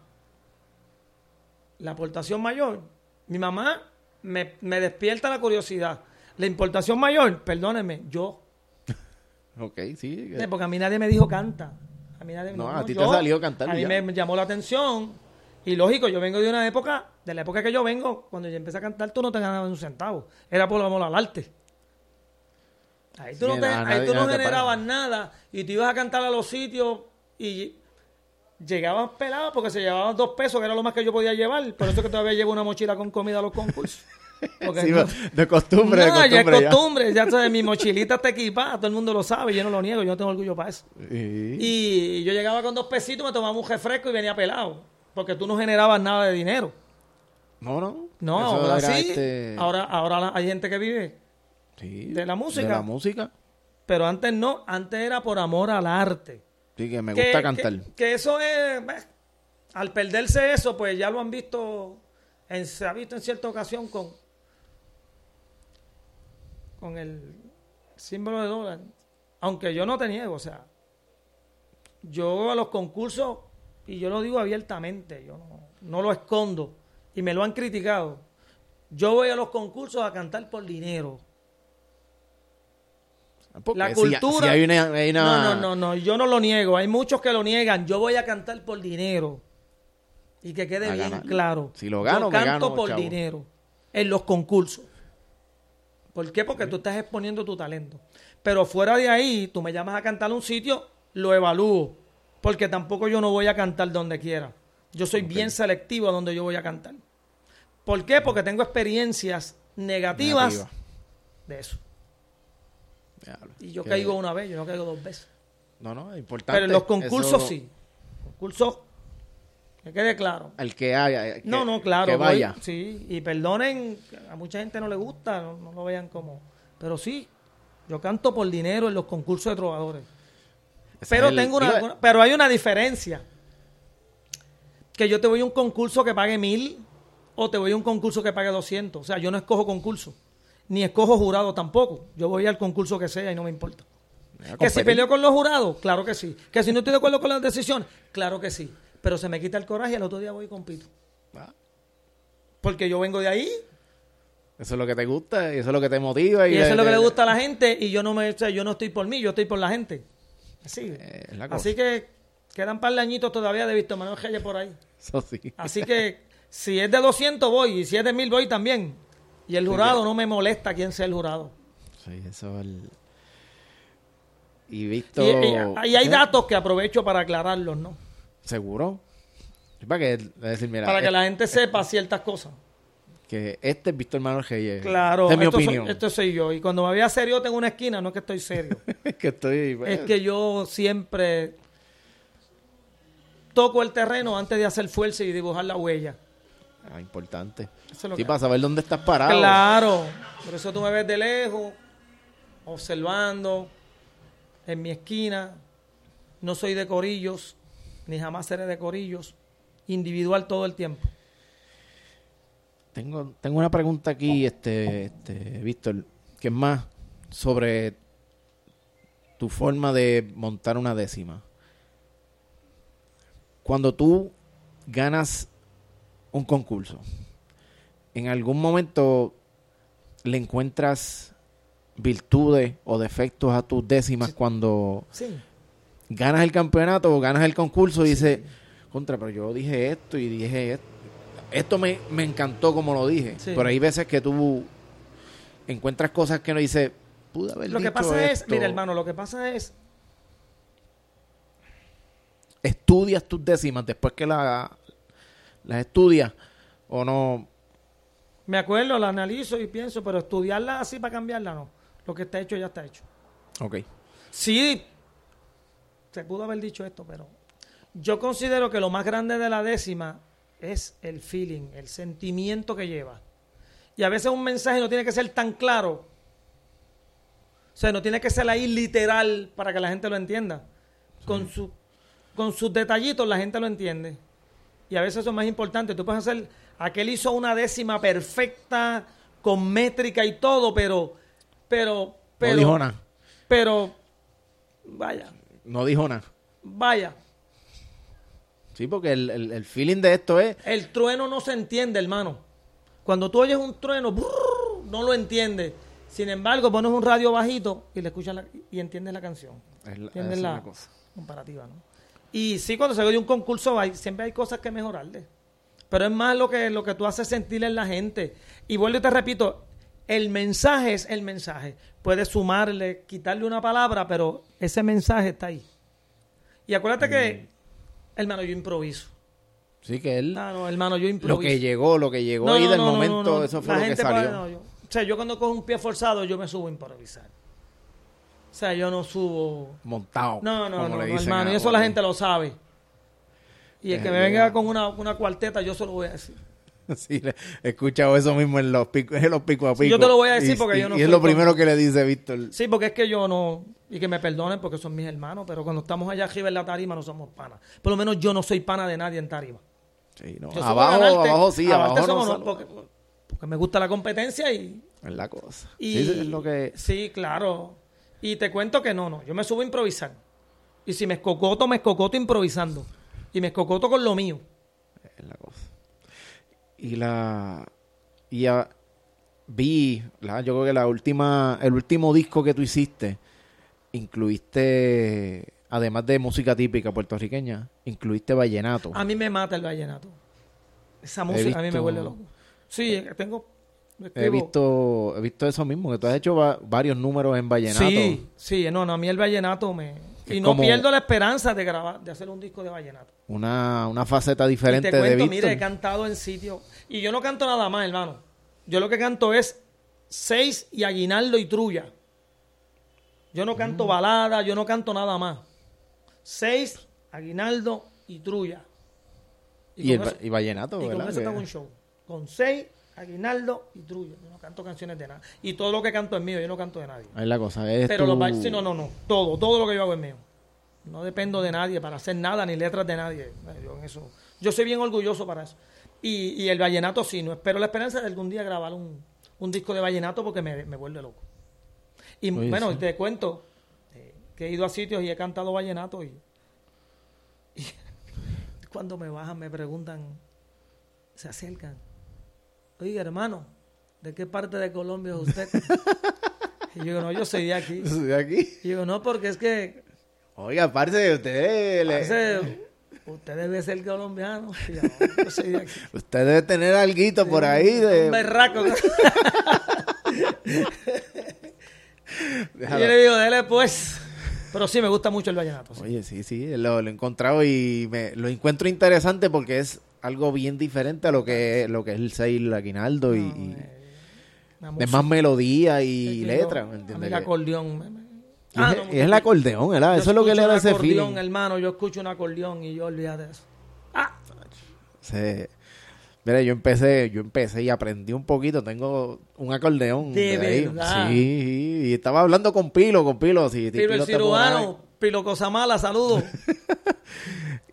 La aportación mayor, mi mamá me, me despierta la curiosidad. La importación mayor, perdónenme, yo. ok, sí. Eh, Porque a mí nadie me dijo canta. A mí nadie No, no, a ti te salió cantar A mí me llamó la atención. Y lógico, yo vengo de una época, de la época que yo vengo, cuando yo empecé a cantar, tú no te ganabas un centavo. Era por amor al arte. Ahí tú no, te- ahí generabas nada y tú ibas a cantar a los sitios y llegabas pelado porque se llevaban dos pesos, que era lo más que yo podía llevar. Por eso que todavía llevo una mochila con comida a los concursos. Porque Sí, no- de costumbre, de No, ya es costumbre. ya. sabes, mi mochilita está equipada, todo el mundo lo sabe, yo no lo niego, yo no tengo orgullo para eso. Y yo llegaba con dos pesitos, me tomaba un refresco y venía pelado, porque tú no generabas nada de dinero. No, no. No, Eso ahora sí, este, ahora, ahora hay gente que vive, sí, de la música. De la música. pero antes no, antes era por amor al arte. Sí, que me Que- gusta cantar. Que, eso es, bah, al perderse eso, pues ya lo han visto, en- se ha visto en cierta ocasión con, con el símbolo de dólar. Aunque yo no te niego, o sea, yo a los concursos, y yo lo digo abiertamente, yo no, no lo escondo, y me lo han criticado. Yo voy a los concursos a cantar por dinero. Porque La cultura. si hay una, hay una- No, no, no, no, yo no lo niego. Hay muchos que lo niegan. Yo voy a cantar por dinero. Y que quede A bien ganar. claro. Si lo gano, yo me canto gano, por chavo. dinero en los concursos. ¿Por qué? Porque tú estás exponiendo tu talento. Pero fuera de ahí, tú me llamas a cantar a un sitio, lo evalúo. Porque tampoco yo no voy a cantar donde quiera. Yo soy bien selectivo a donde yo voy a cantar. ¿Por qué? Porque tengo experiencias negativas Negativa. de eso. Diablo. Y yo caigo una vez, yo no caigo dos veces. No, no, es importante. Pero en los concursos Eso- sí. Concursos, que quede claro. El que haya. que- no, no, claro. Que voy- vaya. sí, y perdonen, a mucha gente no le gusta, no, no lo vean como. Pero sí, yo canto por dinero en los concursos de trovadores. Ese Pero el- tengo una, pero hay una diferencia. Que yo te voy a un concurso que pague mil o te voy a un concurso que pague 200. O sea, yo no escojo concurso. Ni escojo jurado tampoco. Yo voy al concurso que sea y no me importa. Que si peleo con los jurados, claro que sí. Que si no estoy de acuerdo con las decisiones, claro que sí. Pero se me quita el coraje y al otro día voy y compito. Ah, Porque yo vengo de ahí Eso es lo que te gusta y eso es lo que te motiva. Y, y eso es lo que le gusta a la gente y yo no me, o sea, yo no estoy por mí, yo estoy por la gente. Así. Eh, la. Así que quedan un par de añitos todavía de Víctor Manuel Reyes por ahí. Eso sí. Así que si es de 200 voy y si es de 1000 voy también. Y el jurado no me molesta quién sea el jurado. Sí, eso es el... Y visto... Y, y- y hay ¿Eh? datos que aprovecho para aclararlos, ¿no? ¿Seguro? Es Para que, decir, mira, Para que es- la gente sepa ciertas cosas. que este es Víctor Manuel Reyes. Claro, Esta es mi esto, soy, opinión. esto soy yo. Y cuando me vea serio tengo una esquina, no es que estoy serio. que estoy... es que yo siempre toco el terreno antes de hacer fuerza y dibujar la huella. ah, importante. Eso es lo Sí, que para saber dónde estás parado. Claro, por eso tú me ves de lejos, observando, en mi esquina. No soy de corillos, ni jamás seré de corillos. Individual todo el tiempo. Tengo, tengo una pregunta aquí, este, este, Víctor, que es más sobre tu forma de montar una décima. Cuando tú ganas un concurso, en algún momento le encuentras virtudes o defectos a tus décimas cuando Sí. Ganas el campeonato o ganas el concurso y dices, contra, pero yo dije esto y dije esto. Esto me, me encantó como lo dije. Pero hay veces que tú encuentras cosas que no dices, pude haber Lo que pasa es, esto". mira hermano, lo que pasa es, Estudias tus décimas después que la- las estudias o no. me acuerdo, la analizo y pienso, pero estudiarla así para cambiarla no. Lo que está hecho ya está hecho. Ok. Sí, se pudo haber dicho esto, pero yo considero que lo más grande de la décima es el feeling, el sentimiento que lleva. Y a veces un mensaje no tiene que ser tan claro. O sea, no tiene que ser ahí literal para que la gente lo entienda. Con, su, con sus detallitos la gente lo entiende. Y a veces eso es más importante. Tú puedes hacer, aquel hizo una décima perfecta, con métrica y todo, pero, pero, pero, no dijo nada. pero, vaya, No dijo nada. vaya. Sí, porque el, el- el feeling de esto es. El trueno no se entiende, hermano. Cuando tú oyes un trueno, brrr, no lo entiendes. Sin embargo, pones un radio bajito y le escuchas la- y entiendes la canción. es la- ¿Entiendes la la cosa. comparativa, no? Y sí, cuando se oye un concurso, hay, siempre hay cosas que mejorarle. Pero es más lo que, lo que tú haces sentir en la gente. Y vuelvo y te repito, El mensaje es el mensaje. Puedes sumarle, quitarle una palabra, pero ese mensaje está ahí. Y acuérdate que, hermano, yo improviso. Sí, que él... Ah, no, hermano, yo Lo improviso. que llegó, lo que llegó No, ahí no, del no, momento, eso fue La lo que salió. puede- yo- o sea, yo cuando cojo un pie forzado, yo me subo a improvisar. O sea, yo no subo... Montado. No, no, como no, le no, dicen hermano, y eso la gente lo sabe. Y el que me venga con una, una cuarteta, yo se lo voy a decir. Sí, he escuchado eso mismo en los picos, en los pico a pico. yo te lo voy a decir Y- porque y- yo no Y es lo primero que le dice Víctor. Sí, porque es que yo no... Y que me perdonen porque son mis hermanos, pero cuando estamos allá arriba en la tarima no somos panas. Por lo menos yo no soy pana de nadie en tarima. Sí, no, Yo Abajo, ganarte, abajo sí, abajo somos- porque, porque me gusta la competencia y... Es la cosa. y Sí, es lo que... sí, claro. Y te cuento que no, no. Yo me subo a improvisar. Y si me escocoto, me escocoto improvisando. Y me escocoto con lo mío. es la cosa. Y la... Y ya vi, la, yo creo que la última, el último disco que tú hiciste, incluiste, además de música típica puertorriqueña, incluiste vallenato. A mí me mata el vallenato. Esa música a mí me vuelve loco. Sí, tengo... He visto, he visto eso mismo, que tú has hecho va- varios números en vallenato. Sí, sí, no, no, a mí el vallenato me... Y no como- pierdo la esperanza de grabar, de hacer un disco de vallenato. Una, una faceta Y diferente te cuento, de mire, he cantado en sitios... Y yo no canto nada más, hermano. Yo lo que canto es seis y aguinaldo y trulla. Yo no canto Mm. balada, yo no canto nada más. Seis, aguinaldo y trulla. Y, el, con eso- y vallenato, y con ¿verdad? eso Que- tengo un show. Con seis, aguinaldo y trulla. Yo no canto canciones de nada. Y todo lo que canto es mío, yo no canto de nadie. Es la cosa. Es Pero tu- los bailes, sí, no, no, no. Todo, todo lo que yo hago es mío. No dependo de nadie para hacer nada, ni letras de nadie. Yo, en eso, yo soy bien orgulloso para eso. Y, y el vallenato sí, no espero la esperanza de algún día grabar un, un disco de vallenato porque me, me vuelve loco. Y Oye, bueno, sí. te cuento eh, que he ido a sitios y he cantado vallenato y, y cuando me bajan me preguntan, se acercan. Oiga, hermano, ¿de qué parte de Colombia es usted? y yo digo, no, yo soy de aquí. de aquí. Y digo, no, porque es que Oiga, parce, usted, le- usted debe ser colombiano. Y yo, "No, yo soy de aquí. usted debe tener alguito por ahí. De, Un berraco. y yo le digo, dele pues. Pero sí, me gusta mucho el vallenato. sí. Oye, sí, sí, lo, lo he encontrado y me, lo encuentro interesante porque es algo bien diferente a lo que, lo que es el Seil Aguinaldo y, y La es más melodía y letra, ¿me a mí entiendes? el acordeón. me- me- Y Ah, es, no, el acordeón, ¿verdad? Eso es lo que le da ese acordeón, feeling. hermano, yo escucho un acordeón y yo olvídate de eso. Ah, Se- Mira, yo empecé, yo empecé y aprendí un poquito. Tengo un acordeón. De ahí. verdad. Sí, y estaba hablando con Pilo, con Pilo. Sí, Pilo el cirujano, Pilo Cosamala, saludos.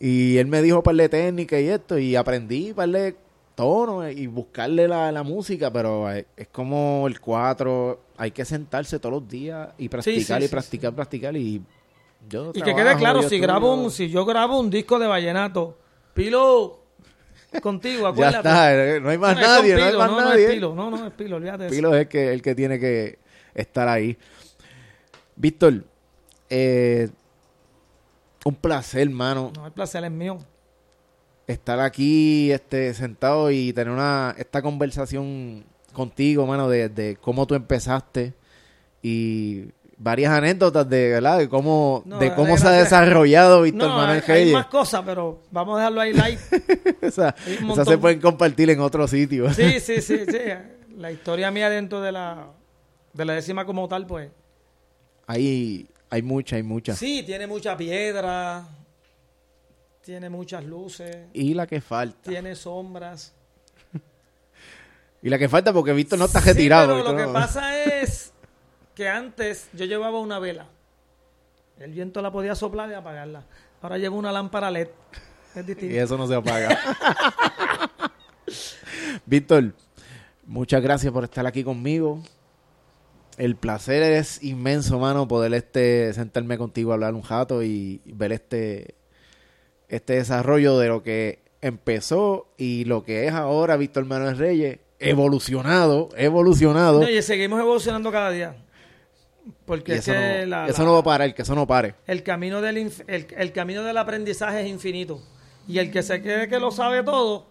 Y él me dijo par de técnica y esto. Y aprendí par de tonos y buscarle la, la música. Pero es, es como el cuatro. Hay que sentarse todos los días y practicar sí, y sí, practicar, practicar. Y yo Y que trabajo, quede claro, si estudio. grabo un, si yo grabo un disco de vallenato, Pilo contigo, Ya acuérdate. está, no hay más No, nadie, no hay Pilo, más no, no nadie. es Pilo, no, no es Pilo, olvídate de eso. Pilo es el que, el que tiene que estar ahí. Víctor, eh, un placer, hermano, No, el placer es mío. estar aquí este, sentado y tener una esta conversación contigo, mano, de, de cómo tú empezaste y varias anécdotas de, ¿verdad? de cómo, No, de de cómo se ha desarrollado Víctor No, Manuel hay, hay más cosas, pero vamos a dejarlo ahí light. Esas montón. se pueden compartir en otro sitio. Sí, sí, sí, sí. La historia mía dentro de la, de la décima como tal, pues. Hay, hay mucha, hay mucha. Sí, tiene mucha piedra, tiene muchas luces, Y la que falta. tiene sombras. Y la que falta porque Víctor no está Sí, retirado. pero lo que no- pasa es que antes yo llevaba una vela. El viento la podía soplar y apagarla. Ahora llevo una lámpara LED. Es Y distinto. eso no se apaga. Víctor, muchas gracias por estar aquí conmigo. El placer es inmenso, mano, poder este sentarme contigo a hablar un rato y ver este este desarrollo de lo que empezó y lo que es ahora Víctor Manuel Reyes, evolucionado, evolucionado. No, y seguimos evolucionando cada día. Porque Y es eso, que no, la- eso la- no va a parar, que eso no pare. el, camino del el camino del aprendizaje es infinito. Y el que se cree que lo sabe todo,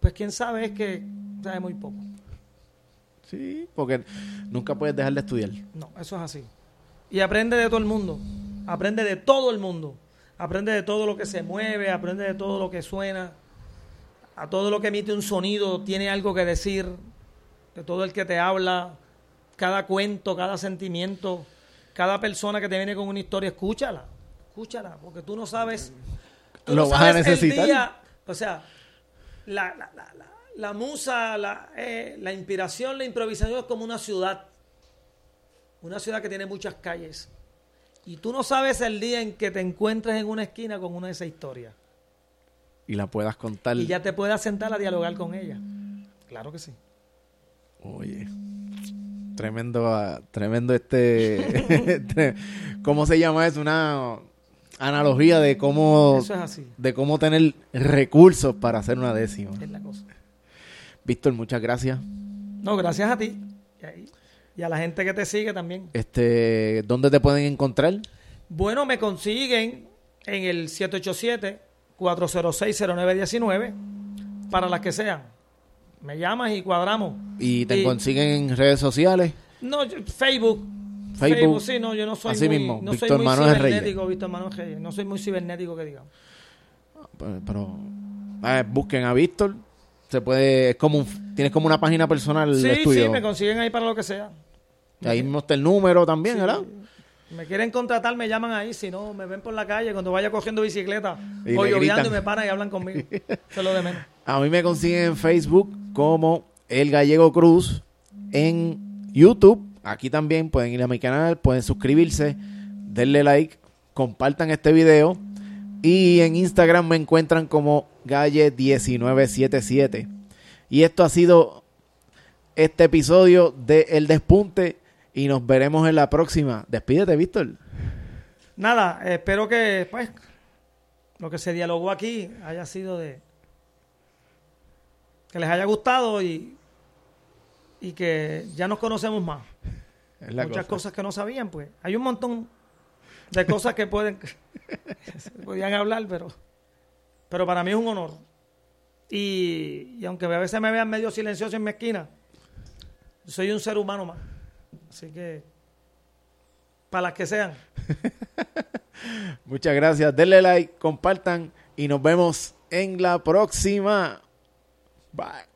pues quién sabe es que sabe muy poco. Sí, porque nunca puedes dejar de estudiar. No, eso es así. Y aprende de todo el mundo. Aprende de todo el mundo. Aprende de todo lo que se mueve, aprende de todo lo que suena. A todo lo que emite un sonido tiene algo que decir. De todo el que te habla. Cada cuento, cada sentimiento. Cada persona que te viene con una historia, escúchala. Escúchala, porque tú no sabes. tú Lo no vas a el necesitar. día- o sea, la, la, la, la- la musa, la, eh, la inspiración, la improvisación es como una ciudad. Una ciudad que tiene muchas calles. Y tú no sabes el día en que te encuentres en una esquina con una de esas historias. Y la puedas contar. Y ya te puedas sentar a dialogar con ella. Claro que sí. Oye. Tremendo, ah, tremendo este. ¿Cómo se llama eso? Una analogía de cómo. Eso es así. De cómo tener recursos para hacer una décima. Es la cosa. Víctor, muchas gracias. No, gracias a ti. Y, a la gente que te sigue también. Este, ¿dónde te pueden encontrar? Bueno, me consiguen en el 787-406-0919 para las que sean. Me llamas y cuadramos. Y te Y- consiguen en redes sociales. No, yo- Facebook. Facebook. sí, no, yo no soy Así muy, mismo, no soy Víctor muy Manuel Reyes. cibernético, Víctor Manuel Reyes. No soy muy cibernético que digamos. Pero, pero, eh, busquen a Víctor. Se puede, es como un- tienes como una página personal Sí, de estudio. sí, me consiguen ahí para lo que sea. Ahí mismo está el número también, Sí. ¿verdad? Me quieren contratar, me llaman ahí. Si no, me ven por la calle cuando vaya cogiendo bicicleta Y o lloviando y me paran y hablan conmigo. Eso es lo de menos. A mí me consiguen en Facebook como El Gallego Cruz. En YouTube, aquí también pueden ir a mi canal, pueden suscribirse, denle like, compartan este video. Y en Instagram me encuentran como Galle1977. Y esto ha sido este episodio de El Despunte. Y nos veremos en la próxima. Despídete, Víctor. Nada, espero que pues lo que se dialogó aquí haya sido de que les haya gustado y, y que ya nos conocemos más. Muchas cosa. cosas que no sabían, pues. Hay un montón de cosas que pueden podían hablar, pero pero para mí es un honor. Y, y aunque a veces me vean medio silencioso en mi esquina, soy un ser humano más. Así que para las que sean. Muchas gracias. Denle like, compartan y nos vemos en la próxima. Bye.